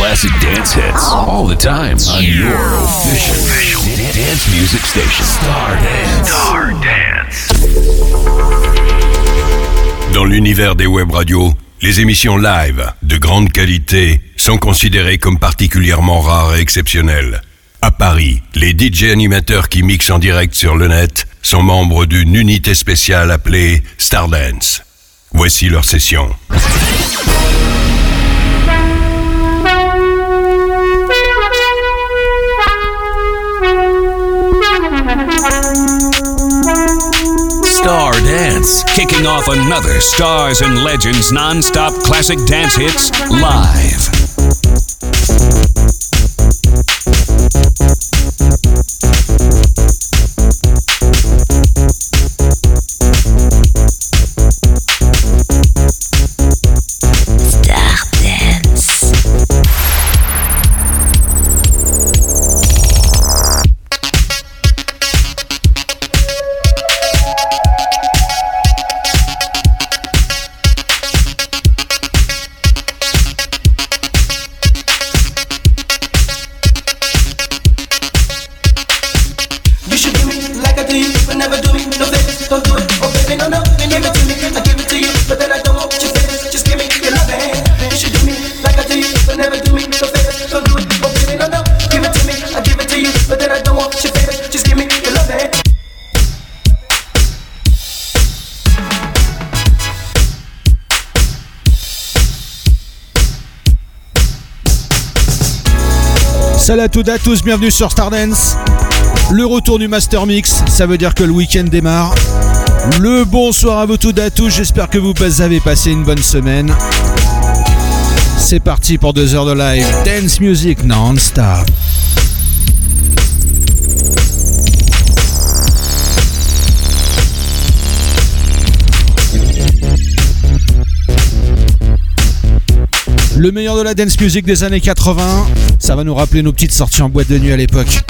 classic dance all the time on your official dance music station. Dans l'univers des web radios, les émissions live de grande qualité sont considérées comme particulièrement rares et exceptionnelles. À Paris, les DJ animateurs qui mixent en direct sur le net sont membres d'une unité spéciale appelée Stardance. Voici leur session. Star Dance, kicking off another Stars and Legends non-stop classic dance hits live. À tous, bienvenue sur Stardance. Le retour du Master Mix, ça veut dire que le week-end démarre. Le bonsoir à vous toutes et à tous, j'espère que vous avez passé une bonne semaine. C'est parti pour deux heures de live, dance music non-stop. Le meilleur de la dance music des années 80, ça va nous rappeler nos petites sorties en boîte de nuit à l'époque.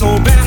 so bad.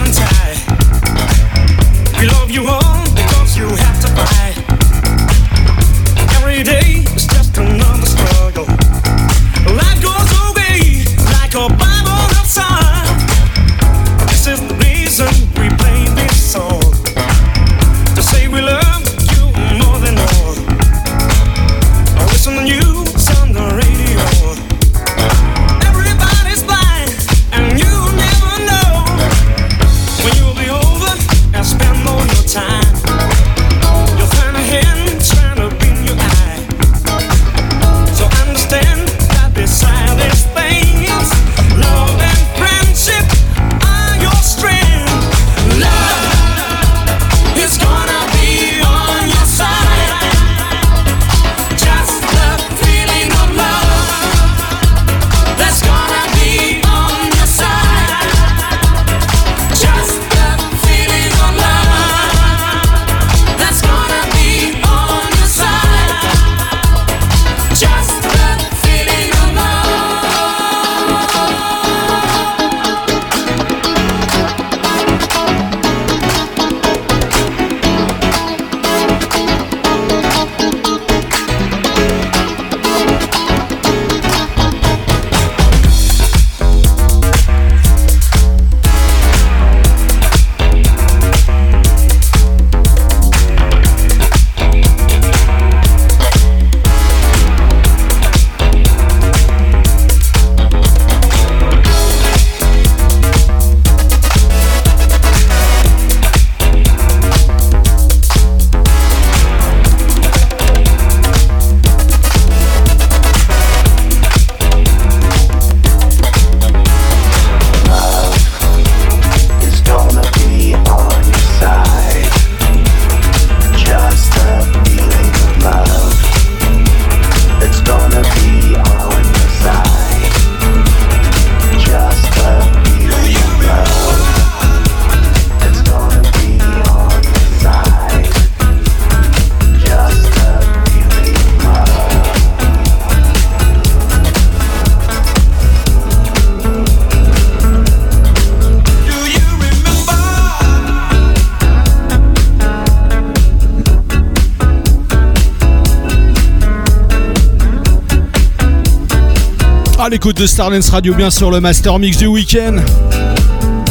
L'écoute de Stardance Radio, bien sûr, le Master Mix du week-end.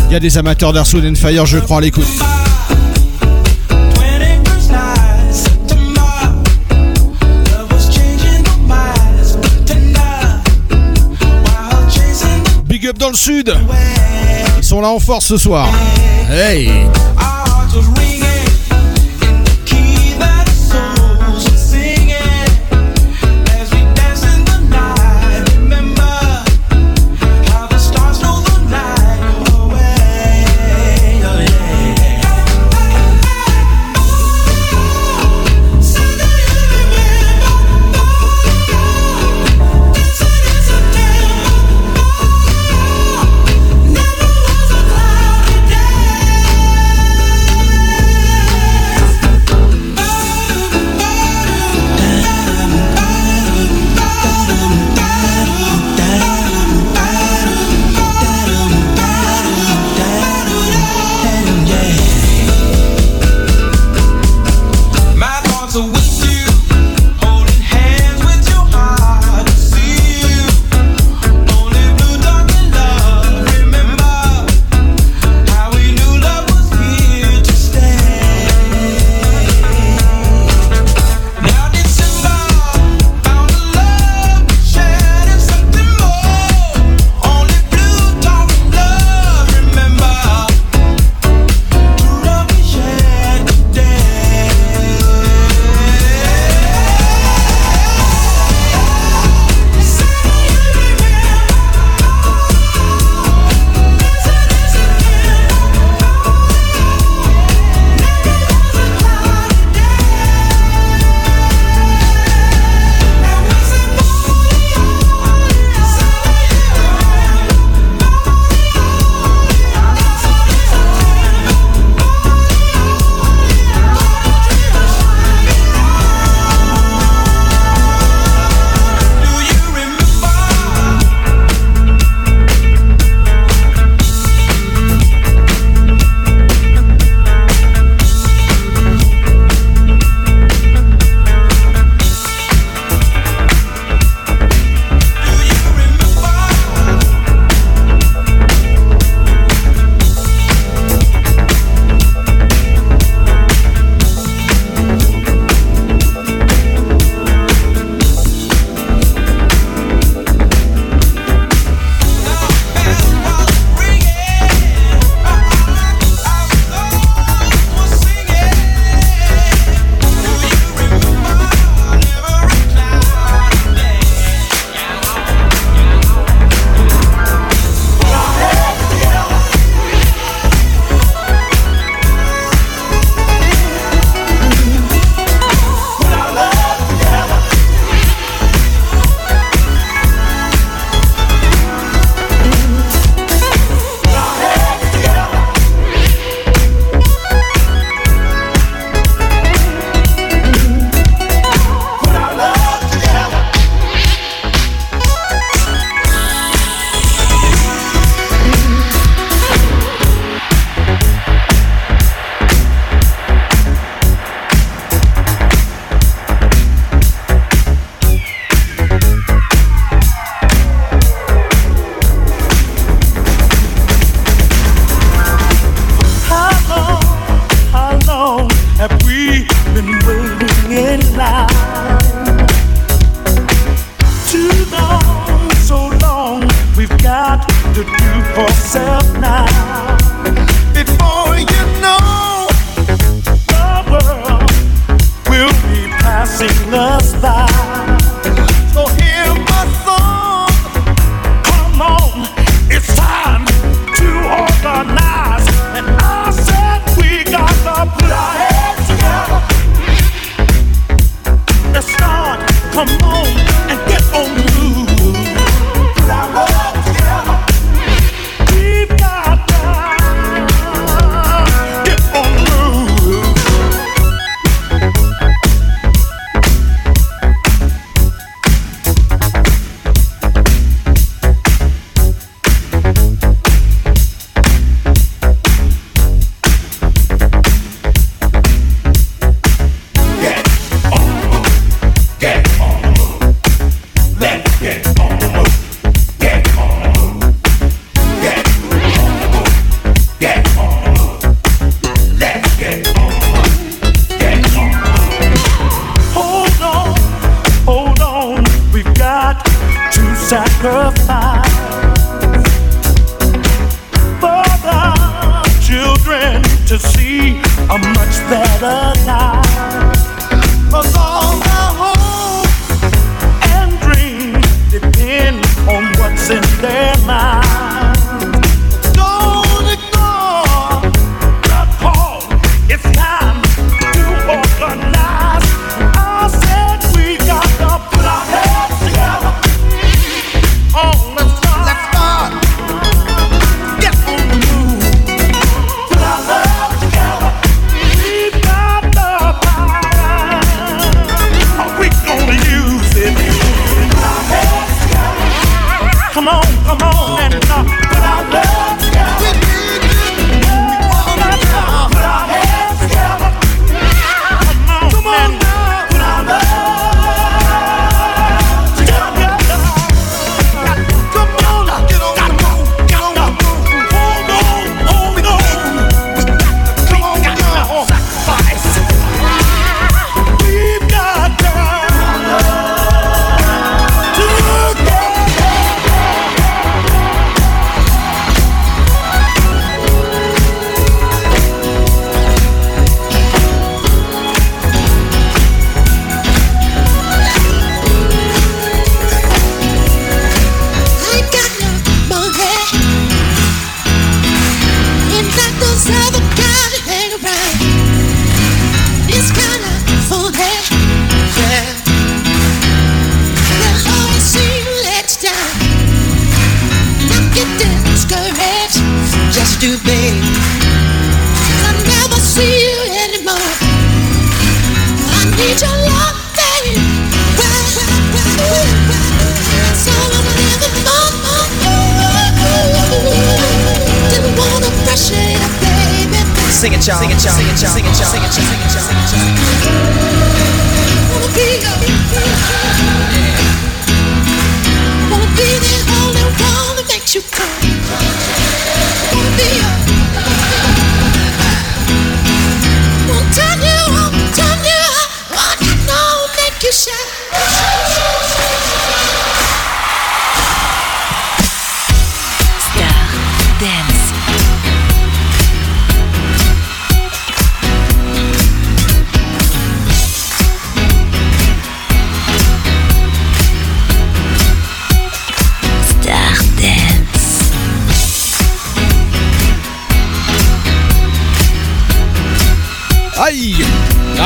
Il y a des amateurs d'Air and Fire, je crois, à l'écoute. Big up dans le sud. Ils sont là en force ce soir. Hey!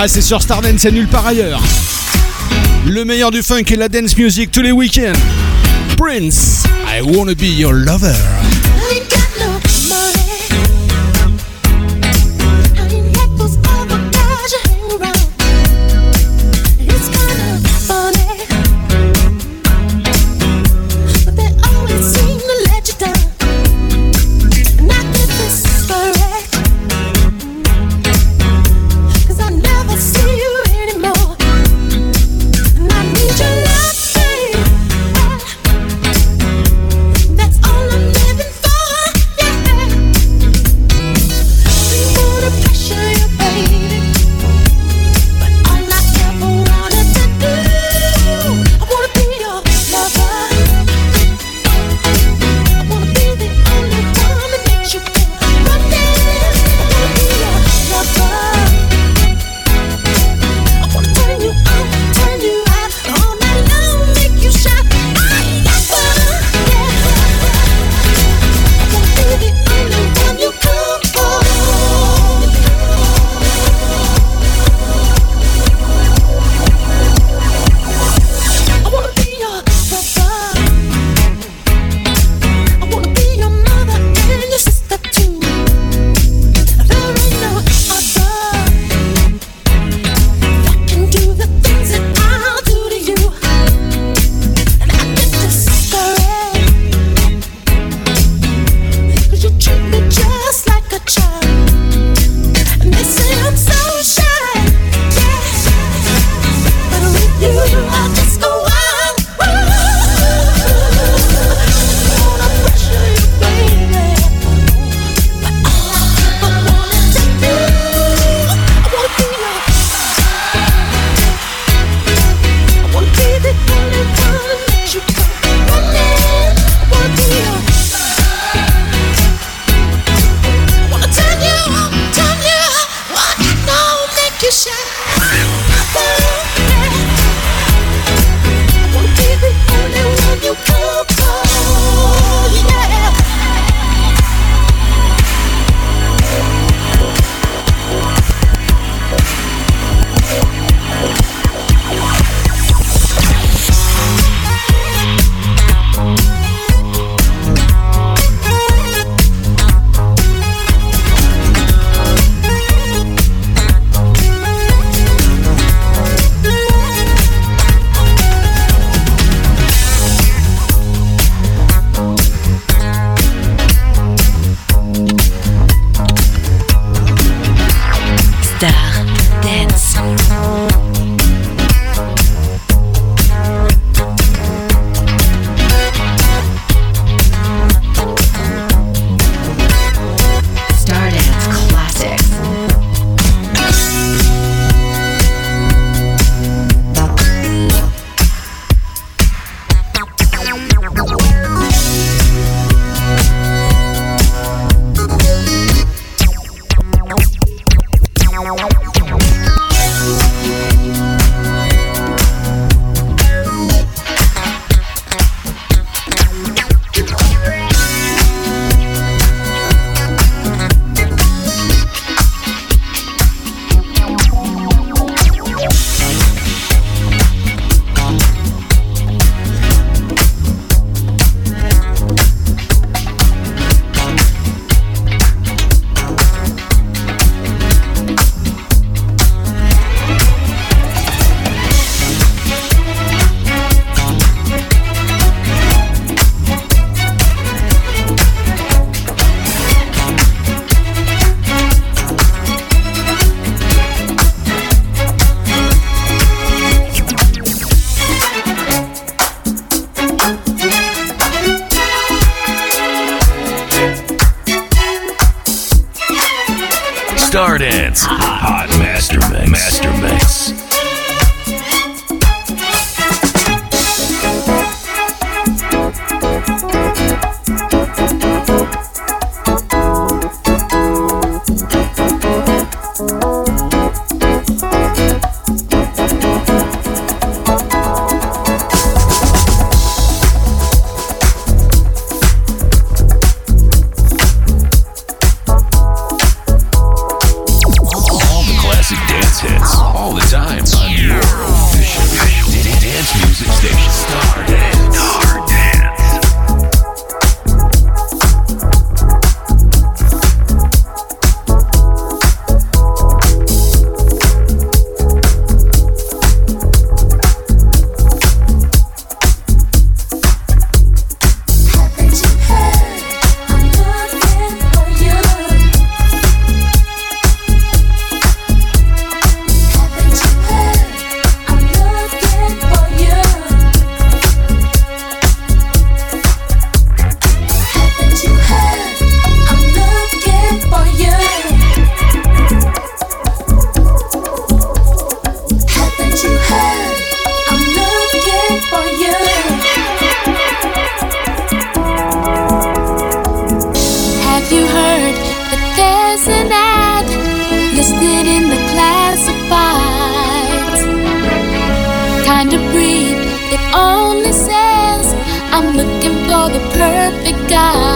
Ah, c'est sur Stardance et nulle part ailleurs. Le meilleur du funk et la dance music tous les week-ends. Prince, I wanna be your lover. Stardance. perfect guy.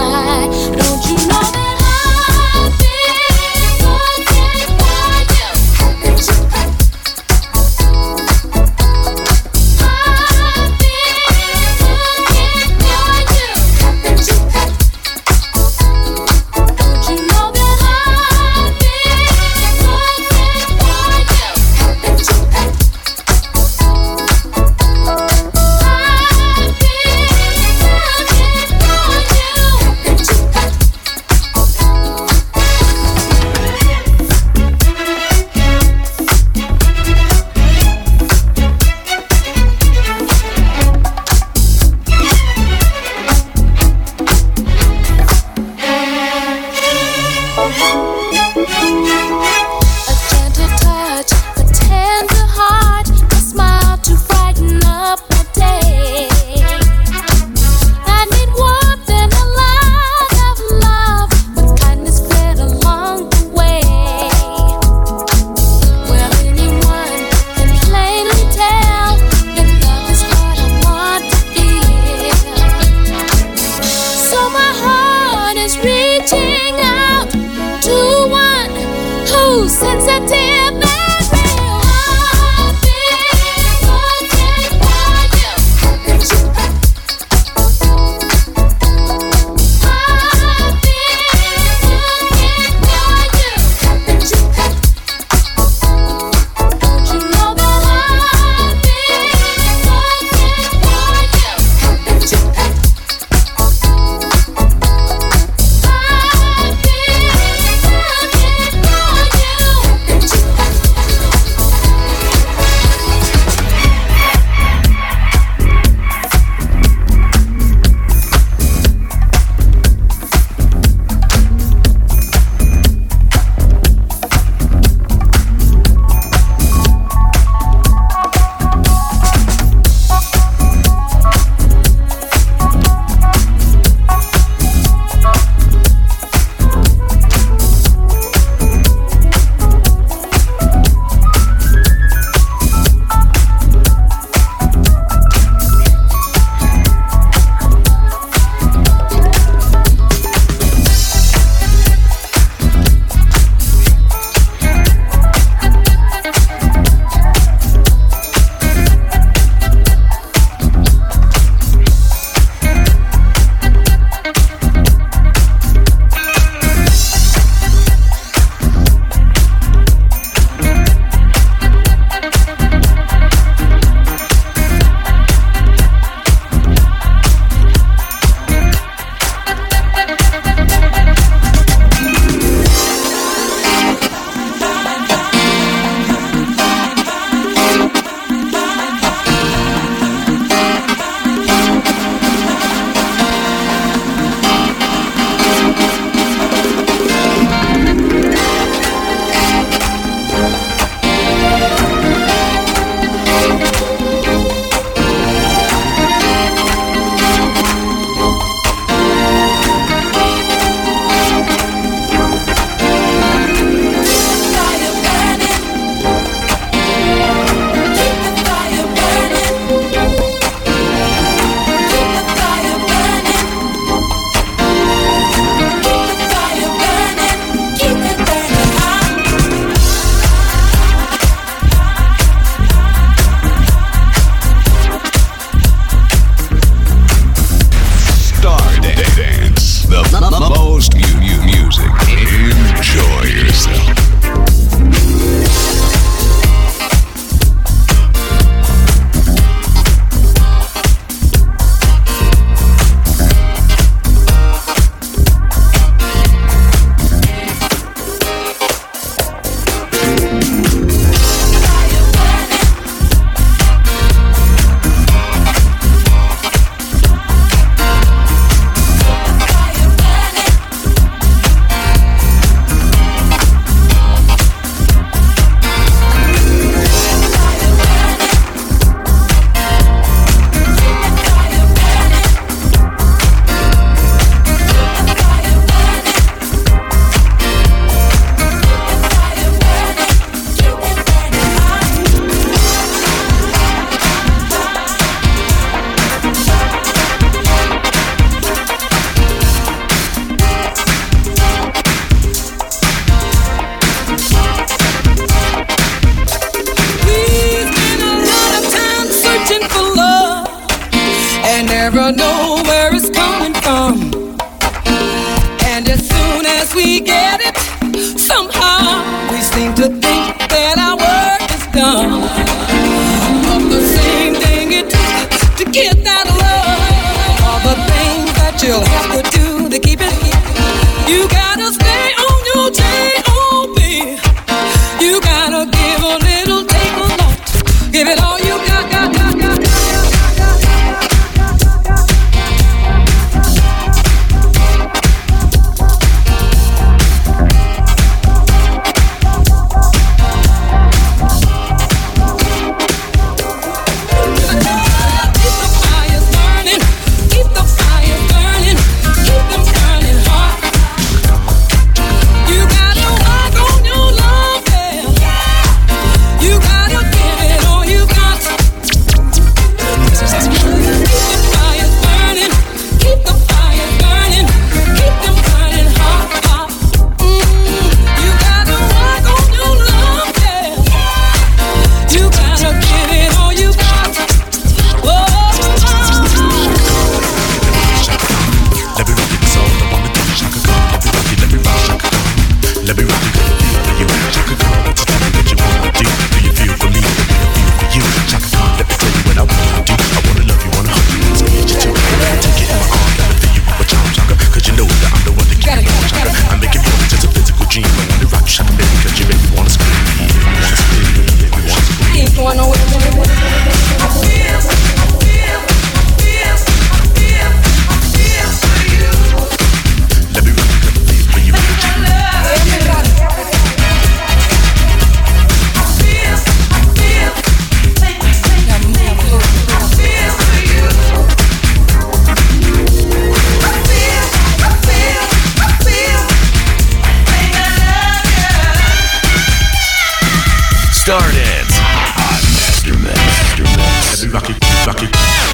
suck it.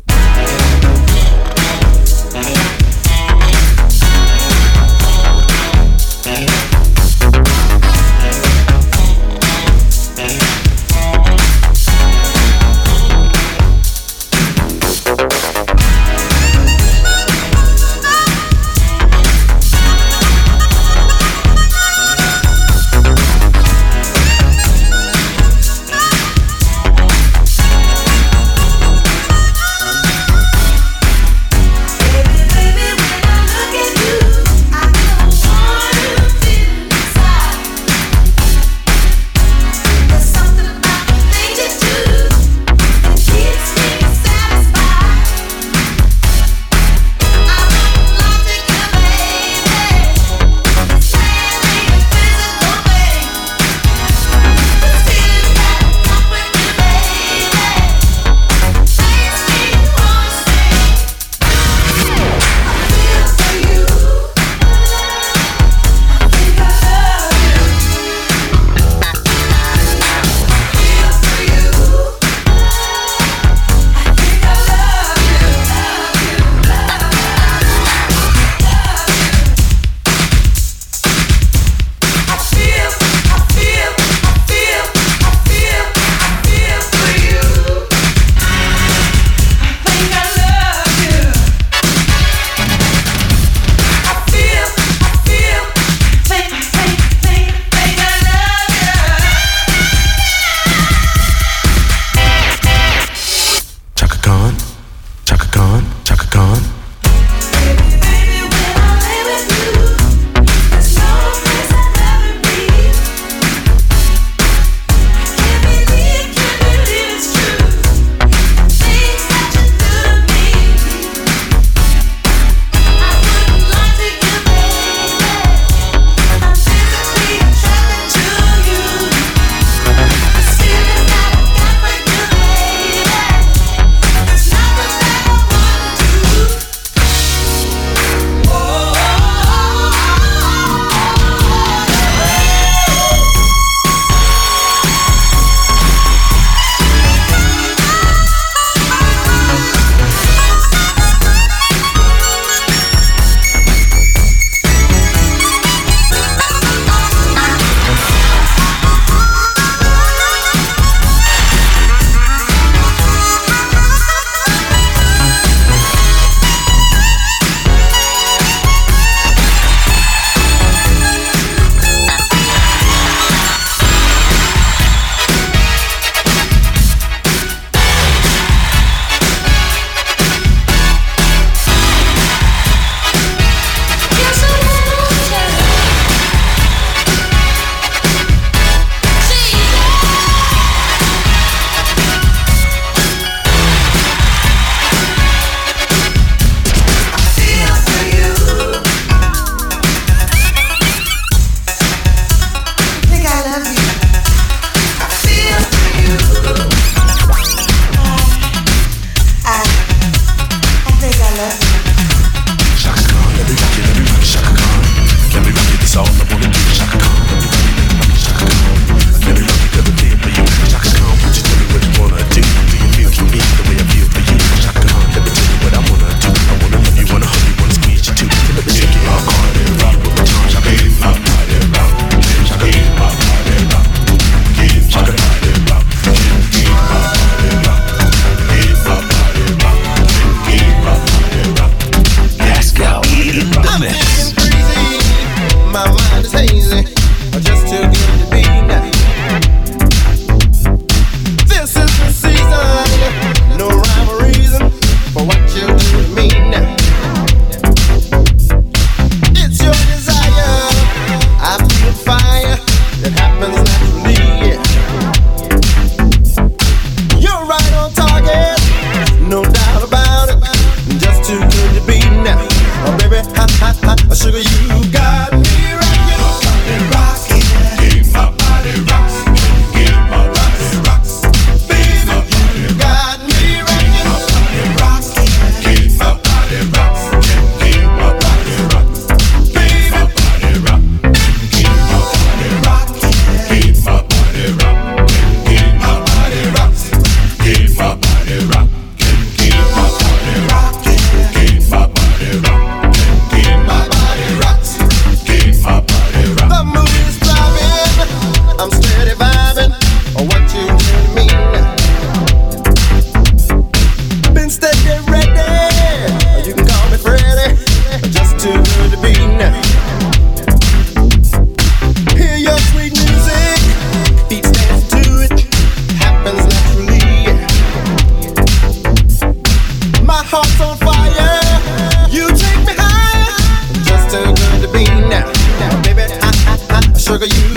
sugar, you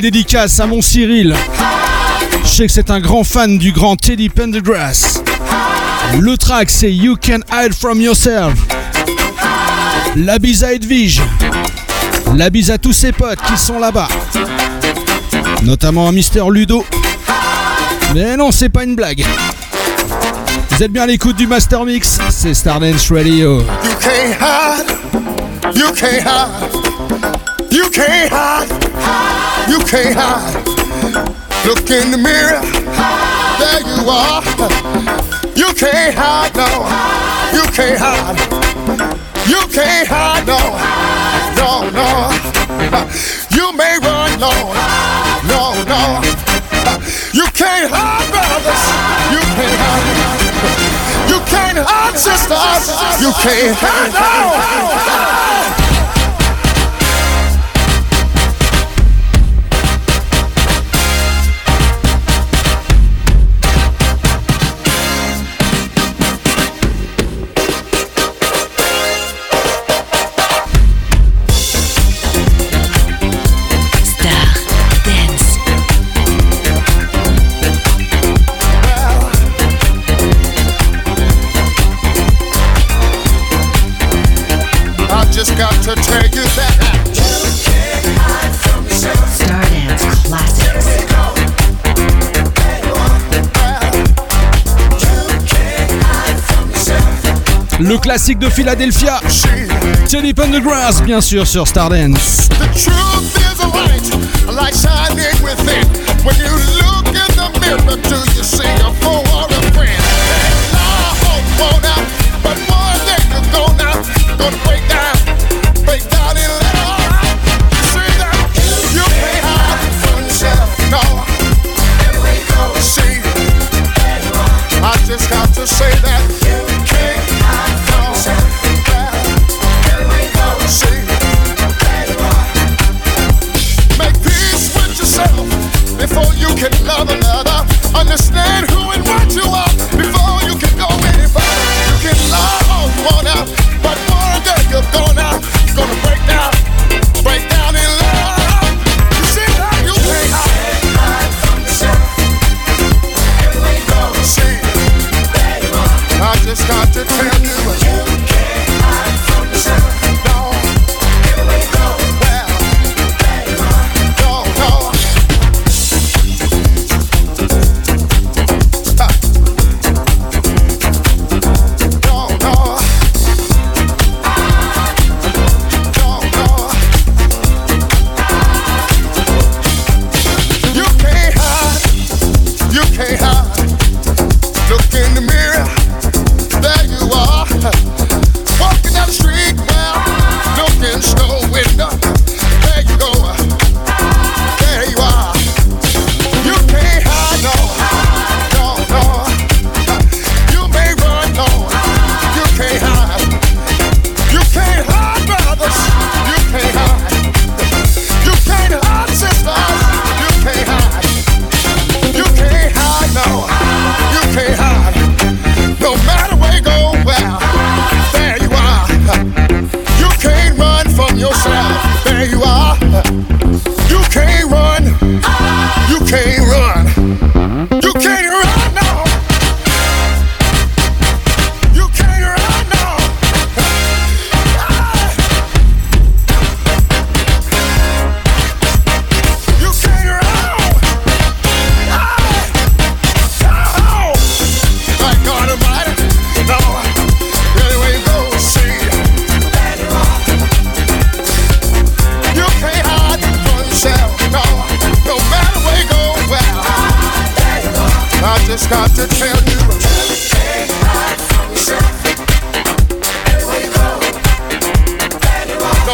Dédicace à mon Cyril. Je sais que c'est un grand fan du grand Teddy Pendergrass. Le track c'est You Can Hide From Yourself. La bise à Edwige. La bise à tous ses potes qui sont là-bas. Notamment à Mister Ludo. Mais non, c'est pas une blague. Vous êtes bien à l'écoute du Master Mix, c'est Stardance Radio. You can't hide. Look in the mirror. There you are. You can't hide, no. You can't hide. You can't hide, no. No, no. You may run, no. No, no. You can't hide, brothers. You can't hide. You can't hide, sisters. You can't hide, no. You Classics. Le classique de Philadelphia, She, Teddy Pendergrass, bien sûr, sur Stardance. the truth is a light, a light shining within. When you look in the mirror, do you see a fool or a friend? And I hope won't out, but one day you're gonna, gonna break down, say that. got to tell you.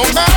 No matter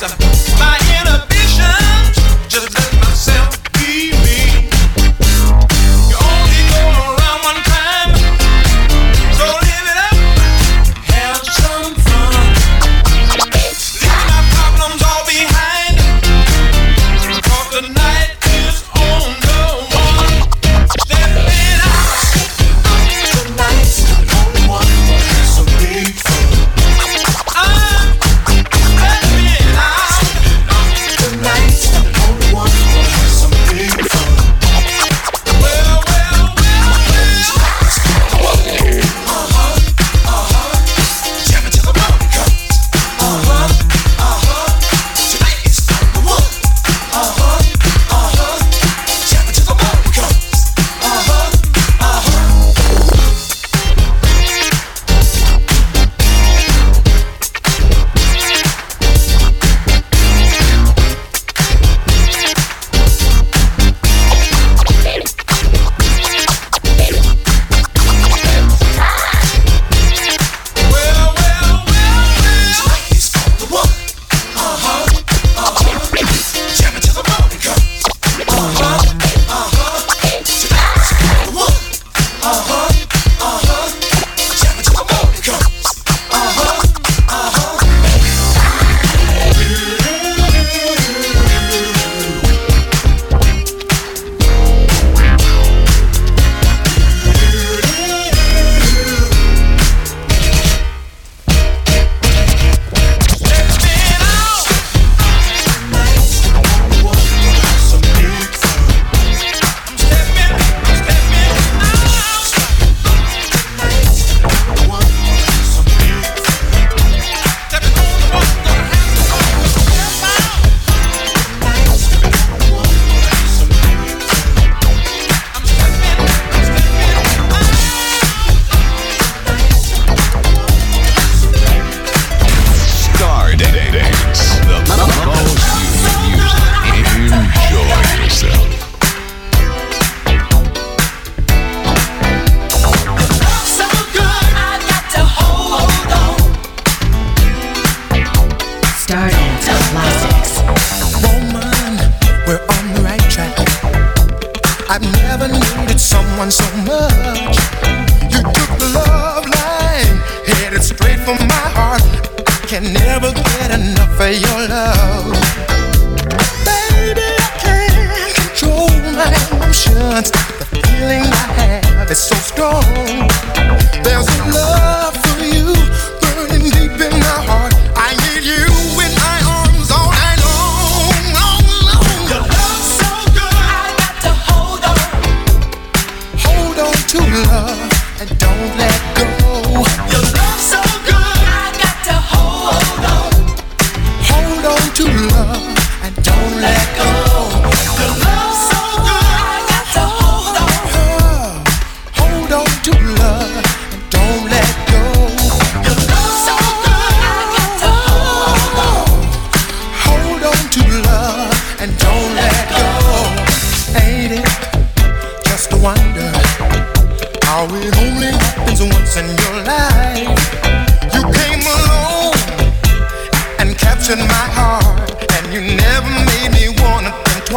Lisa.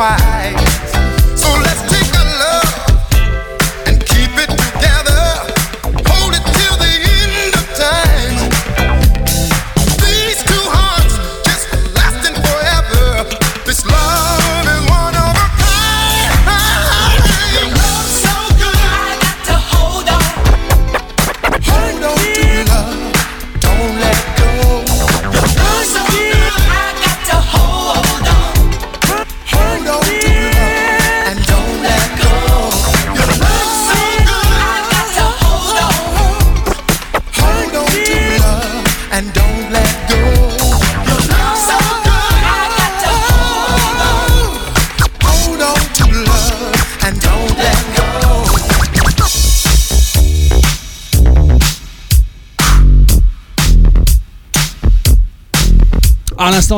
why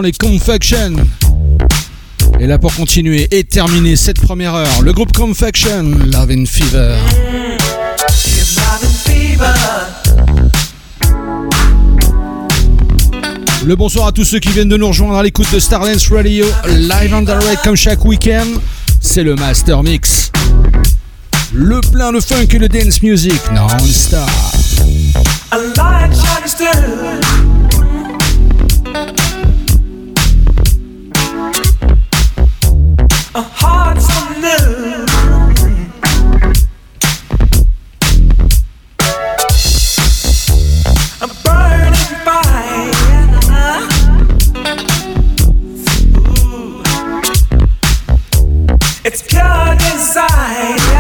les Confection. Et là pour continuer et terminer cette première heure, le groupe Confection, Love and Fever. Le bonsoir à tous ceux qui viennent de nous rejoindre à l'écoute de Starlens Radio, live and direct comme chaque week-end. C'est le Master Mix. Le plein, le funk et le dance music non-stop. It's pure design.